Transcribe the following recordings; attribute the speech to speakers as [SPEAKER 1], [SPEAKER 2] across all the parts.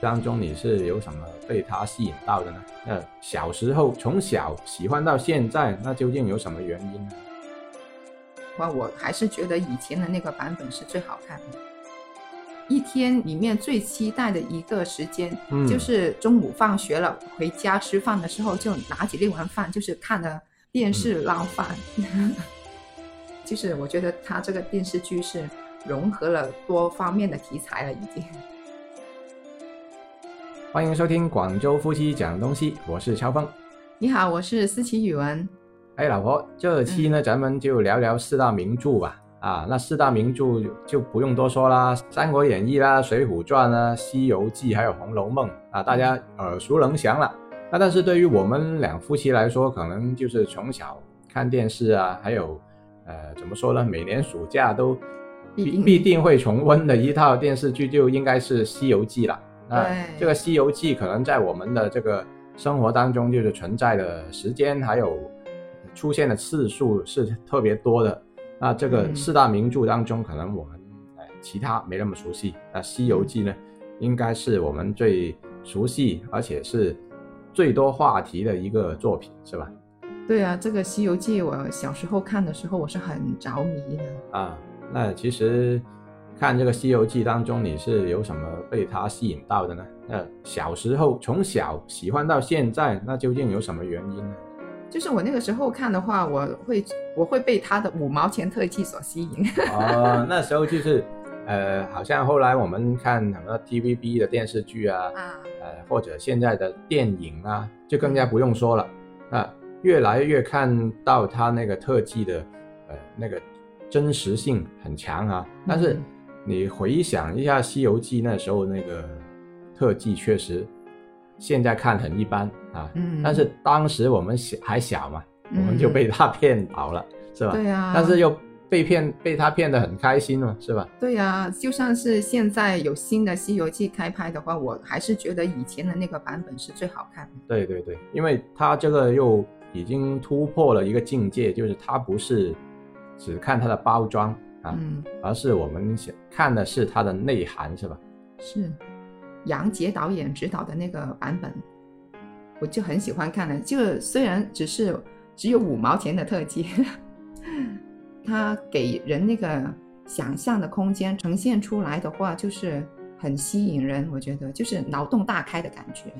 [SPEAKER 1] 当中你是有什么被它吸引到的呢？那小时候从小喜欢到现在，那究竟有什么原因呢？
[SPEAKER 2] 我我还是觉得以前的那个版本是最好看的。一天里面最期待的一个时间，
[SPEAKER 1] 嗯
[SPEAKER 2] 就是中午放学了回家吃饭的时候，就拿起那碗饭，就是看着电视捞饭。就是我觉得他这个电视剧是融合了多方面的题材了，已经。
[SPEAKER 1] 欢迎收听广州夫妻讲东西，我是乔峰。
[SPEAKER 2] 你好，我是思琪语文。
[SPEAKER 1] 哎，老婆，这期呢，咱们就聊聊四大名著吧。啊，那四大名著就就不用多说啦，《三国演义》啦，《水浒传》啦，《西游记》还有《红楼梦》啊，大家耳熟能详了。那但是对于我们两夫妻来说，可能就是从小看电视啊，还有呃，怎么说呢？每年暑假都必
[SPEAKER 2] 必定
[SPEAKER 1] 会重温的一套电视剧，就应该是《西游记》了。那这个《西游记》可能在我们的这个生活当中，就是存在的时间还有出现的次数是特别多的。那这个
[SPEAKER 2] 嗯
[SPEAKER 1] 四大名著当中，可能我们呃其他没那么熟悉。那《西游记》呢，应该是我们最熟悉，而且是最多话题的一个作品，是吧？
[SPEAKER 2] 对啊，这个《西游记》我小时候看的时候，我是很着迷的。
[SPEAKER 1] 啊，那其实看这个《西游记》当中，你是有什么被它吸引到的呢？那小时候从小喜欢到现在，那究竟有什么原因呢？
[SPEAKER 2] 就是我那个时候看的话，我会我会被他的五毛钱特技所吸引。
[SPEAKER 1] 哦，那时候就是，呃，好像后来我们看什么 TVB 的电视剧啊，
[SPEAKER 2] 啊，
[SPEAKER 1] 呃，或者现在的电影啊，就更加不用说了。那越来越看到它那个特技的，呃，那个真实性很强啊。但是
[SPEAKER 2] 嗯
[SPEAKER 1] 你回想一下《西游记》那时候那个特技，确实现在看很一般啊。
[SPEAKER 2] 嗯
[SPEAKER 1] 但是当时我们小还小嘛，我们
[SPEAKER 2] 嗯
[SPEAKER 1] 就被他骗倒了，是吧？
[SPEAKER 2] 对啊，
[SPEAKER 1] 但是又被骗，被他骗得很开心嘛，是吧？
[SPEAKER 2] 对呀、就算是现在有新的《西游记》开拍的话，我还是觉得以前的那个版本是最好看的。
[SPEAKER 1] 对对对，因为他这个又已经突破了一个境界，就是他不是只看它的包装啊，
[SPEAKER 2] 嗯，
[SPEAKER 1] 而是我们想看的是它的内涵，是吧？
[SPEAKER 2] 是杨洁导演指导的那个版本，我就很喜欢看的。就虽然只是只有五毛钱的特技，它给人那个想象的空间呈现出来的话，就是很吸引人。我觉得就是脑洞大开的感觉。
[SPEAKER 1] 《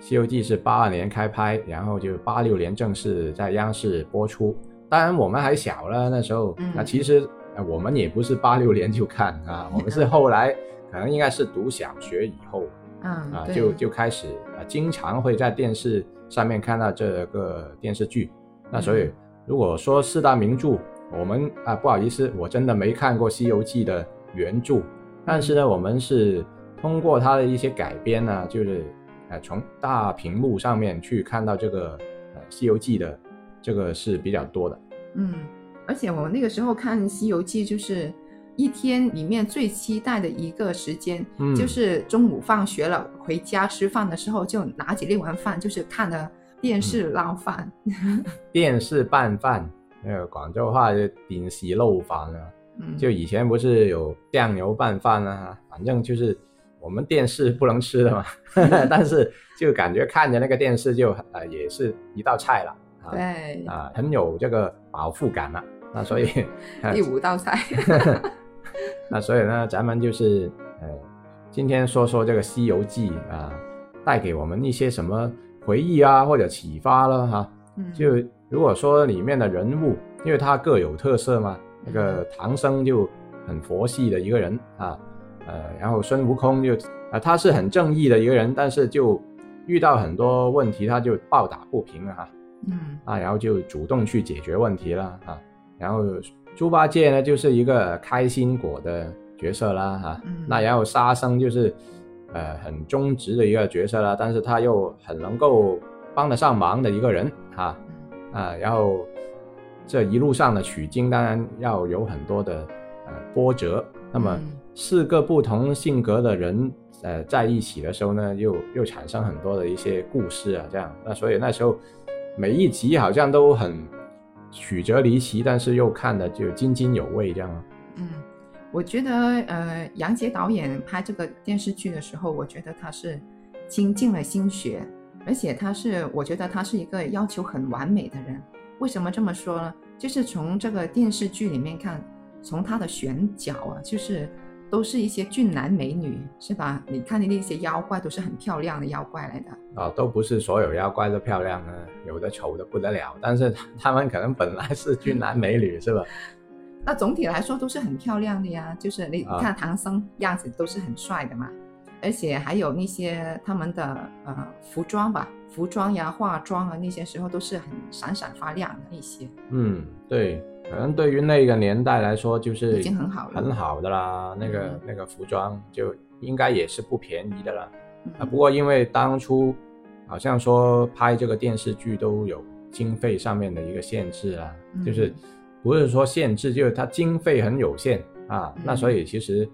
[SPEAKER 1] 西游记》是八二年开拍，然后就八六年正式在央视播出。当然我们还小了，那时候，
[SPEAKER 2] 嗯
[SPEAKER 1] 那其实呃我们也不是八六年就看啊，我们是后来可能应该是读小学以后
[SPEAKER 2] 嗯，
[SPEAKER 1] 啊，就就开始啊，经常会在电视上面看到这个电视剧。那所以
[SPEAKER 2] 嗯
[SPEAKER 1] 如果说四大名著，我们啊不好意思，我真的没看过《西游记》的原著，但是呢，我们是通过它的一些改编呢，就是呃从大屏幕上面去看到这个呃《西游记》的这个是比较多的。
[SPEAKER 2] 嗯，而且我那个时候看《西游记》，就是一天里面最期待的一个时间，
[SPEAKER 1] 嗯
[SPEAKER 2] 就是中午放学了回家吃饭的时候，就拿起那碗饭，就是看着电视捞饭。
[SPEAKER 1] 电视拌饭，那个广州话就顶洗漏饭啊。
[SPEAKER 2] 嗯，
[SPEAKER 1] 就以前不是有酱油拌饭啊，反正就是我们电视不能吃的嘛，但是就感觉看着那个电视就呃也是一道菜了啊
[SPEAKER 2] 对，
[SPEAKER 1] 啊，很有这个饱腹感了。那所以，呃
[SPEAKER 2] 第五道菜。
[SPEAKER 1] 那所以呢，咱们就是呃，今天说说这个《西游记》啊，带给我们一些什么回忆啊，或者启发了哈、
[SPEAKER 2] 嗯，
[SPEAKER 1] 就如果说里面的人物，因为他各有特色嘛，那个唐僧就很佛系的一个人啊，呃，然后孙悟空就啊、他是很正义的一个人，但是就遇到很多问题，他就暴打不平啊。哈
[SPEAKER 2] 嗯。
[SPEAKER 1] 啊，然后就主动去解决问题了啊，然后猪八戒呢就是一个开心果的角色啦哈、
[SPEAKER 2] 嗯
[SPEAKER 1] 那然后沙僧就是呃很忠直的一个角色啦，但是他又很能够帮得上忙的一个人哈、
[SPEAKER 2] 嗯
[SPEAKER 1] 啊，然后这一路上的取经当然要有很多的呃波折。那么
[SPEAKER 2] 嗯
[SPEAKER 1] 四个不同性格的人呃在一起的时候呢，又又产生很多的一些故事啊，这样。那所以那时候每一集好像都很曲折离奇，但是又看的就津津有味这样。
[SPEAKER 2] 嗯，我觉得呃，杨洁导演拍这个电视剧的时候，我觉得他是倾尽了心血，而且他是，我觉得他是一个要求很完美的人。为什么这么说呢？就是从这个电视剧里面看，从他的选角啊，就是都是一些俊男美女，是吧？你看的那些妖怪都是很漂亮的妖怪来的
[SPEAKER 1] 啊，都不是所有妖怪都漂亮啊，有的丑的不得了，但是他们可能本来是俊男美女，是吧？
[SPEAKER 2] 那总体来说都是很漂亮的呀，就是你看唐僧样子都是很帅的嘛，而且还有那些他们的呃服装吧。服装呀、化妆啊，那些时候都是很闪闪发亮的那些。
[SPEAKER 1] 嗯，对，可能对于那个年代来说，就是
[SPEAKER 2] 已经很好了，
[SPEAKER 1] 很好的啦。那个那个服装就应该也是不便宜的了。啊，不过因为当初好像说拍这个电视剧都有经费上面的一个限制啊，就是不是说限制，就是它经费很有限啊。那所以其实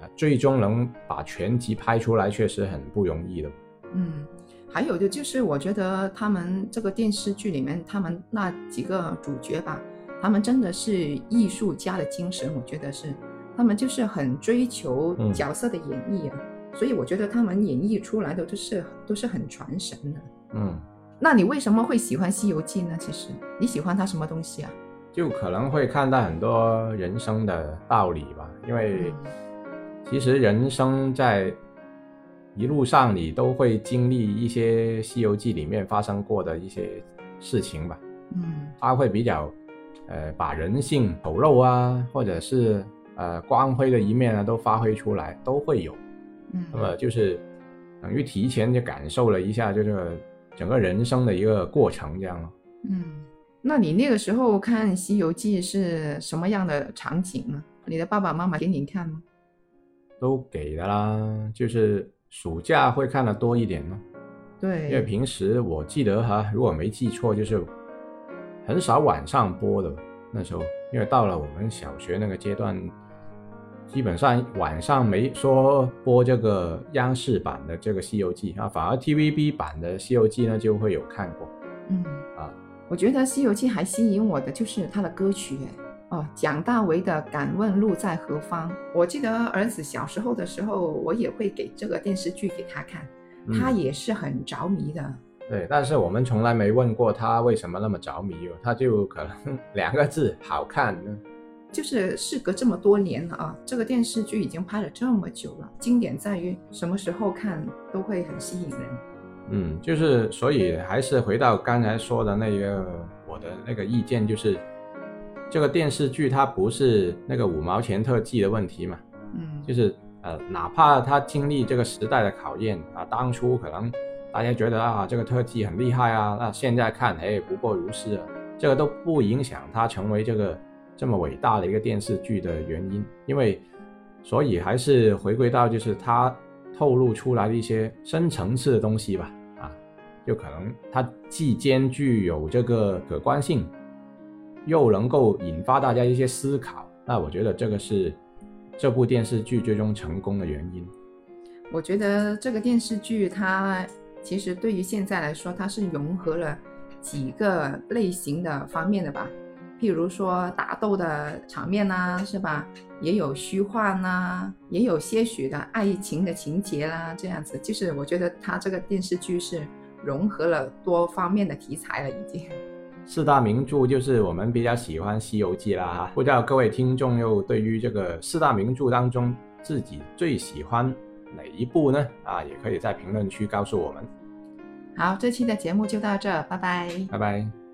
[SPEAKER 1] 啊，最终能把全集拍出来，确实很不容易的。
[SPEAKER 2] 嗯。还有的就是，我觉得他们这个电视剧里面，他们那几个主角吧，他们真的是艺术家的精神。我觉得是，他们就是很追求角色的演绎啊，所以我觉得他们演绎出来的都是都是很传神的。
[SPEAKER 1] 嗯，
[SPEAKER 2] 那你为什么会喜欢《西游记》呢？其实你喜欢它什么东西啊？
[SPEAKER 1] 就可能会看到很多人生的道理吧，因为其实人生在。一路上你都会经历一些《西游记》里面发生过的一些事情吧，
[SPEAKER 2] 嗯，
[SPEAKER 1] 他会比较，呃，把人性丑陋啊，或者是呃光辉的一面啊，都发挥出来，都会有，
[SPEAKER 2] 嗯，
[SPEAKER 1] 那么就是等于提前就感受了一下，就是整个人生的一个过程这样咯。
[SPEAKER 2] 嗯，那你那个时候看《西游记》是什么样的场景呢？你的爸爸妈妈给你看吗？
[SPEAKER 1] 都给的啦，就是。暑假会看的多一点呢，
[SPEAKER 2] 对，
[SPEAKER 1] 因为平时我记得哈，如果没记错，就是很少晚上播的。那时候，因为到了我们小学那个阶段，基本上晚上没说播这个央视版的这个《西游记》啊，反而 TVB 版的《西游记》呢就会有看过。
[SPEAKER 2] 嗯
[SPEAKER 1] 啊，
[SPEAKER 2] 我觉得《西游记》还吸引我的就是它的歌曲哦，蒋大为的《敢问路在何方》，我记得儿子小时候的时候，我也会给这个电视剧给他看，他也是很着迷的。
[SPEAKER 1] 对，但是我们从来没问过他为什么那么着迷哦，他就可能 两个字好看。
[SPEAKER 2] 就是事隔这么多年了啊，这个电视剧已经拍了这么久了，经典在于什么时候看都会很吸引人。
[SPEAKER 1] 嗯，就是所以还是回到刚才说的那个我的那个意见，就是。这个电视剧它不是那个五毛钱特技的问题嘛，
[SPEAKER 2] 嗯，
[SPEAKER 1] 就是呃，哪怕他经历这个时代的考验啊，当初可能大家觉得啊这个特技很厉害啊，那现在看哎不过如是啊，这个都不影响它成为这个这么伟大的一个电视剧的原因，因为所以还是回归到就是它透露出来的一些深层次的东西吧，啊，就可能它既兼具有这个可观性。又能够引发大家一些思考，那我觉得这个是这部电视剧最终成功的原因。
[SPEAKER 2] 我觉得这个电视剧它其实对于现在来说，它是融合了几个类型的方面的吧，譬如说打斗的场面呐，是吧？也有虚幻呐，也有些许的爱情的情节啦，这样子，就是我觉得它这个电视剧是融合了多方面的题材了，已经。
[SPEAKER 1] 四大名著就是我们比较喜欢《西游记》啦哈，不知道各位听众又对于这个四大名著当中自己最喜欢哪一部呢？啊，也可以在评论区告诉我们。
[SPEAKER 2] 好，这期的节目就到这，拜拜，
[SPEAKER 1] 拜拜。